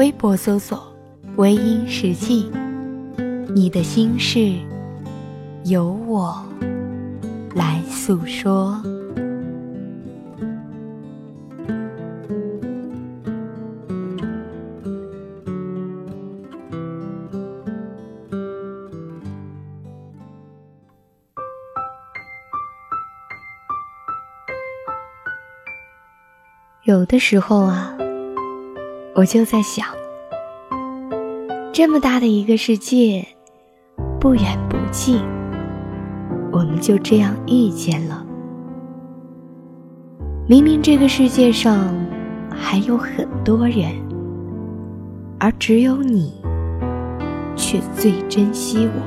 微博搜索“微音时记”。你的心事，由我来诉说。有的时候啊，我就在想，这么大的一个世界。不远不近，我们就这样遇见了。明明这个世界上还有很多人，而只有你，却最珍惜我。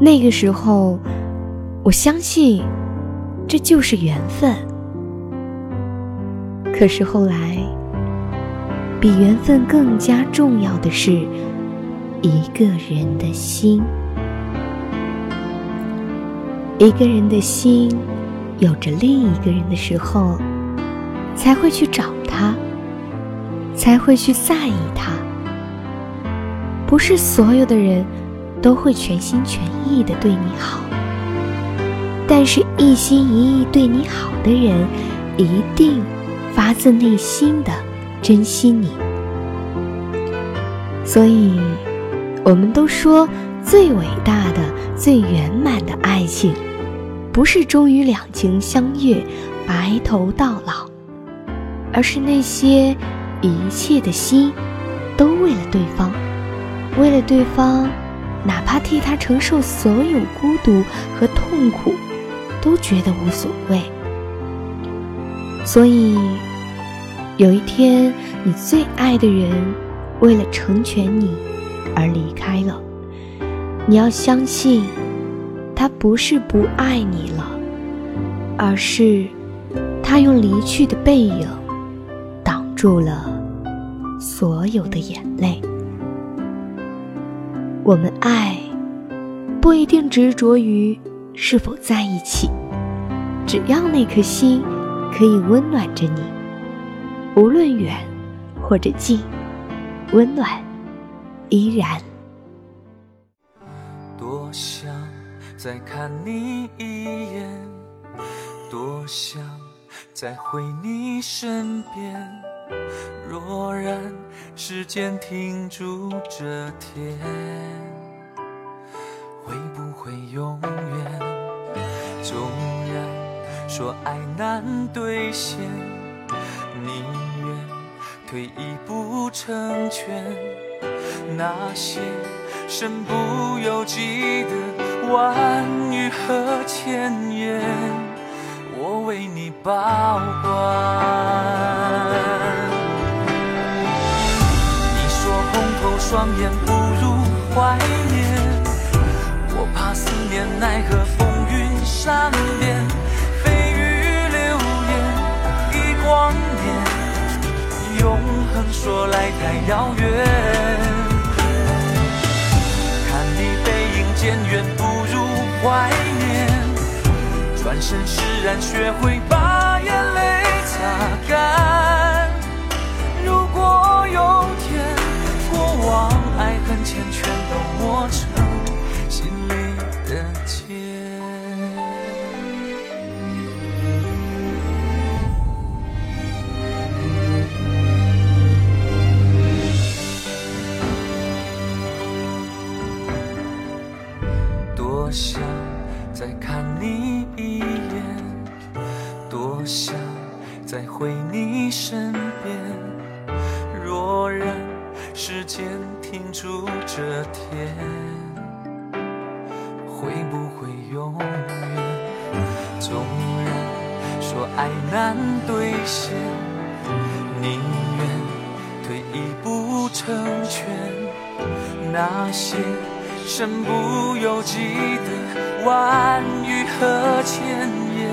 那个时候，我相信这就是缘分。可是后来，比缘分更加重要的是。一个人的心，一个人的心，有着另一个人的时候，才会去找他，才会去在意他。不是所有的人都会全心全意的对你好，但是一心一意对你好的人，一定发自内心的珍惜你。所以。我们都说，最伟大的、最圆满的爱情，不是终于两情相悦、白头到老，而是那些一切的心，都为了对方，为了对方，哪怕替他承受所有孤独和痛苦，都觉得无所谓。所以，有一天，你最爱的人，为了成全你。而离开了，你要相信，他不是不爱你了，而是他用离去的背影挡住了所有的眼泪。我们爱不一定执着于是否在一起，只要那颗心可以温暖着你，无论远或者近，温暖。依然。多想再看你一眼，多想再回你身边。若然时间停住这天，会不会永远？纵然说爱难兑现，你退一步成全。那些身不由己的万语和千言，我为你保管。你说红透双眼不如怀念，我怕思念奈何风云善变，遥远，看你背影。渐远不如怀念，转身释然，学会把你一眼，多想再回你身边。若然时间停住这天，会不会永远？纵然说爱难兑现，宁愿退一步。成全。那些身不由己的万语和千言，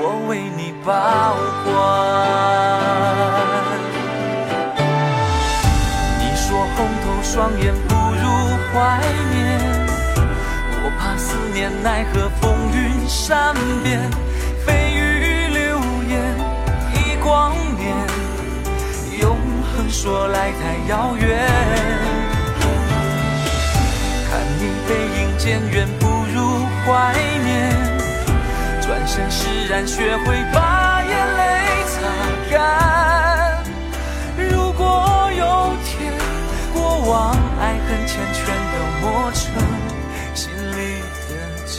我为你保管。你说红透双眼不如怀念，我怕思念奈何风云善变，蜚语流言一光年，永恒说来太遥远。渐远，不如怀念。转身释然，学会把眼泪擦干。如果有天，过往爱恨缱绻都磨成心里的茧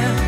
here.